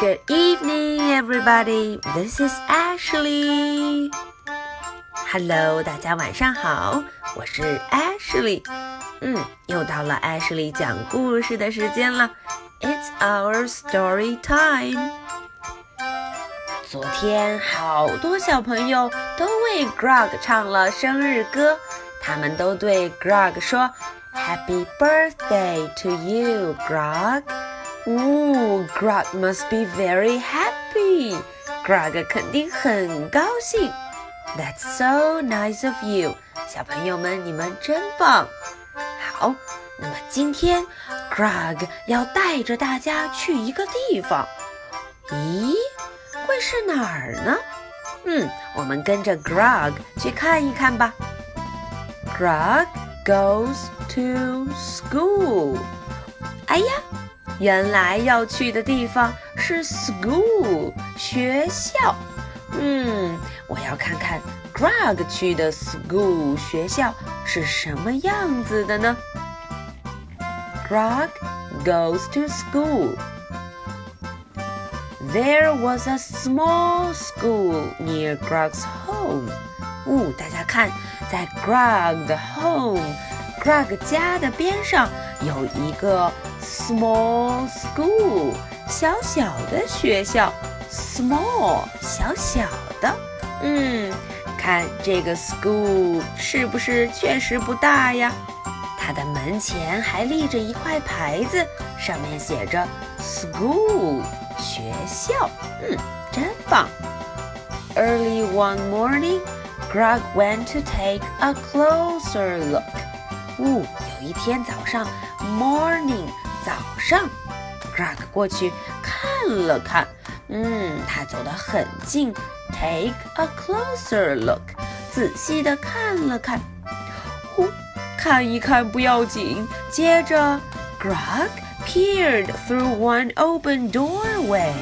Good evening, everybody. This is Ashley. Hello，大家晚上好，我是 Ashley。嗯，又到了 Ashley 讲故事的时间了。It's our story time。昨天好多小朋友都为 Grug 唱了生日歌，他们都对 Grug 说 birthday to you, Grug”。Ooh, Grog must be very happy. Grog 肯定很高兴。That's so nice of you. 小朋友们，你们真棒。好，那么今天 Grog 要带着大家去一个地方。咦，会是哪儿呢？嗯，我们跟着 Grog 去看一看吧。Grog goes to school. 哎呀！ 原来要去的地方是 school 学校。嗯，我要看看 Grug 去的 school 学校是什么样子的呢？Grug goes to school. There was a small school near Grug's home. 哦，大家看，在 Grug 的 home，Grug 家的边上。有一个。Small school，小小的学校。Small，小小的。嗯，看这个 school 是不是确实不大呀？它的门前还立着一块牌子，上面写着 “school”，学校。嗯，真棒。Early one morning, Greg went to take a closer look. 哦，有一天早上，morning。早上，Grog 过去看了看，嗯，他走得很近，take a closer look，仔细的看了看，呼，看一看不要紧，接着，Grog peered through one open doorway，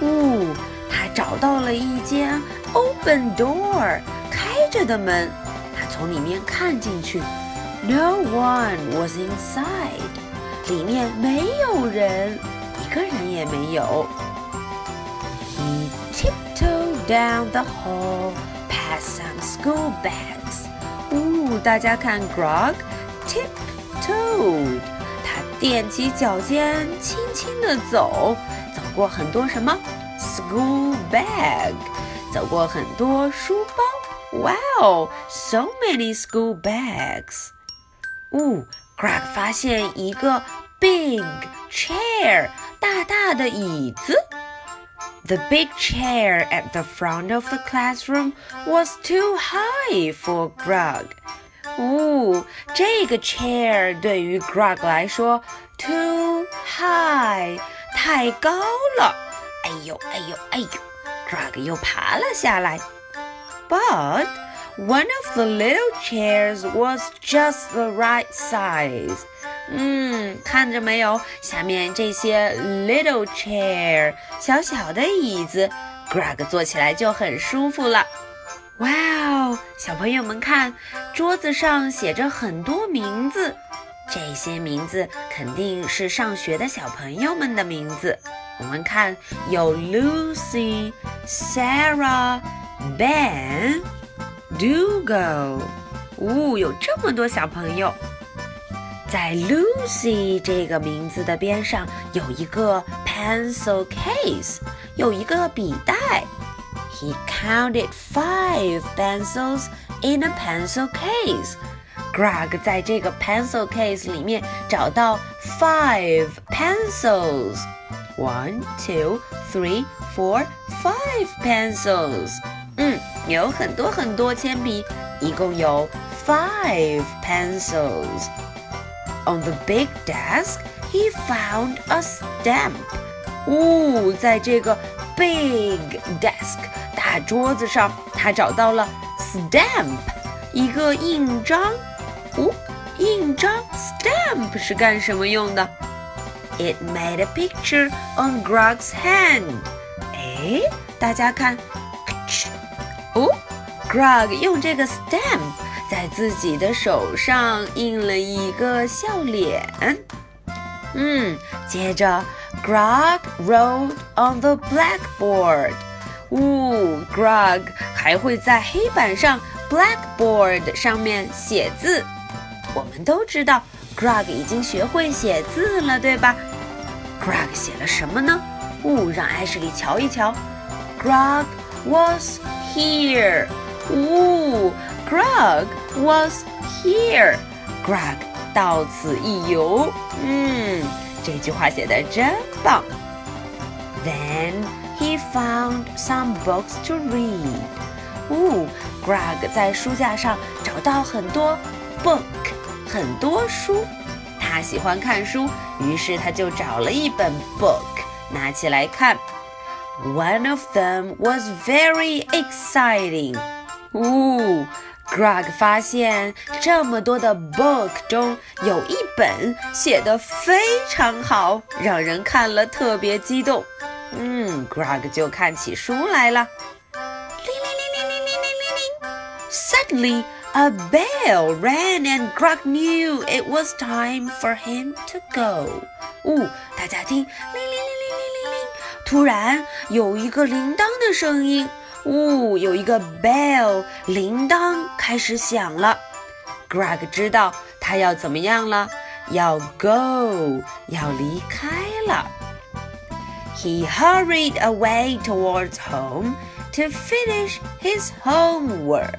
呜，他找到了一间 open door，开着的门，他从里面看进去 No one was inside，里面没有人，一个人也没有。He tiptoed down the hall past some school bags。哦，大家看，Grug tiptoed，他踮起脚尖，轻轻地走，走过很多什么 school bag，走过很多书包。Wow, so many school bags. 哦，Grug 发现一个 big chair，大大的椅子。The big chair at the front of the classroom was too high for Grug。哦，这个 chair 对于 Grug 来说 too high high，太高了。哎呦哎呦哎呦，Grug 又爬了下来。But one of the little chairs was just the right size. 嗯，看着没有？下面这些 little chair 小小的椅子，Greg 坐起来就很舒服了。哇哦，小朋友们看，桌子上写着很多名字，这些名字肯定是上学的小朋友们的名字。我们看，有 Lucy、Sarah、Ben。Dugo，哦，有这么多小朋友。在 Lucy 这个名字的边上有一个 pencil case，有一个笔袋。He counted five pencils in a pencil case. Greg 在这个 pencil case 里面找到 five pencils. One, two, three, four, five pencils. 嗯，有很多很多铅笔，一共有 five pencils. On the big desk, he found a stamp. 哦，在这个 big desk 大桌子上，他找到了 stamp 一个印章。哦，印章 stamp 是干什么用的？It made a picture on Grug's hand. 哎，大家看，Grog 用这个 stamp 在自己的手上印了一个笑脸。嗯，接着 Grog wrote on the blackboard. 呜，Grog 还会在黑板上 blackboard 上面写字。我们都知道，Grog 已经学会写字了，对吧？Grog 写了什么呢？呜，让艾什莉瞧一瞧。Grog was here. Ooh, Grug was here. Grug 到此一游。嗯，这句话写的真棒。Then he found some books to read. Ooh, Grug 在书架上找到很多 book，很多书。他喜欢看书，于是他就找了一本 book，拿起来看。One of them was very exciting. 哦，Greg 发现这么多的 book 中有一本写的非常好，让人看了特别激动。嗯，Greg 就看起书来了。铃铃铃铃铃铃铃铃铃！Suddenly a bell rang and Greg knew it was time for him to go。哦，大家听，铃铃铃铃铃铃铃！突然有一个铃铛的声音。呜、哦，有一个 bell 铃铛开始响了。Grug 知道他要怎么样了，要 go，要离开了。He hurried away towards home to finish his homework.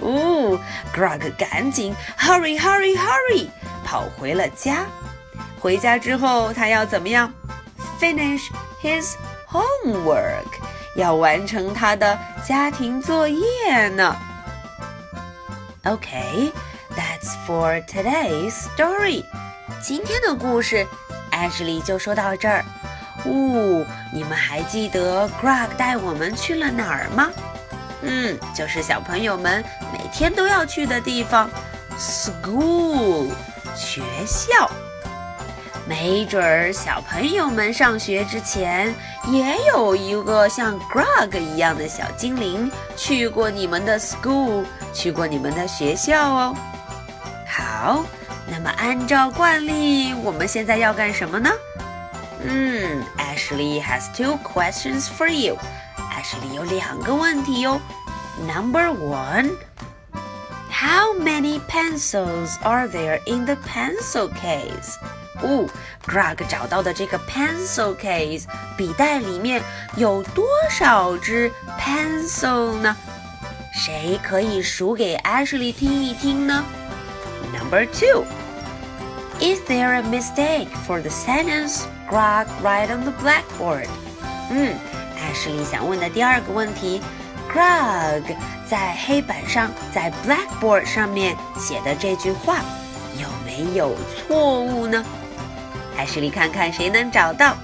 呜、哦、，Grug 赶紧 hurry hurry hurry 跑回了家。回家之后，他要怎么样？Finish his homework. 要完成他的家庭作业呢。Okay，that's for today's story。今天的故事，Ashley 就说到这儿。呜，你们还记得 Greg 带我们去了哪儿吗？嗯，就是小朋友们每天都要去的地方，school，学校。没准儿小朋友们上学之前，也有一个像 Grog 一样的小精灵去过你们的 school，去过你们的学校哦。好，那么按照惯例，我们现在要干什么呢？嗯，Ashley has two questions for you。Ashley 有两个问题哟。Number one How many pencils are there in the pencil case? 哦，Grug 找到的这个 pencil case 笔袋里面有多少支 pencil 呢？谁可以数给 Ashley 听一听呢？Number two. Is there a mistake for the sentence Grug write on the blackboard？嗯，艾什莉想问的第二个问题，Grug hmm, 在黑板上，在 blackboard 上面写的这句话有没有错误呢？艾什莉看看谁能找到。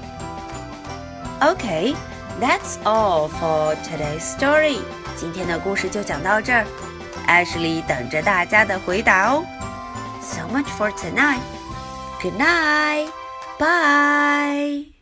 OK，that's all for today's story. 今天的故事就讲到这儿。艾什莉等着大家的回答哦。So much for tonight. Good night. Bye.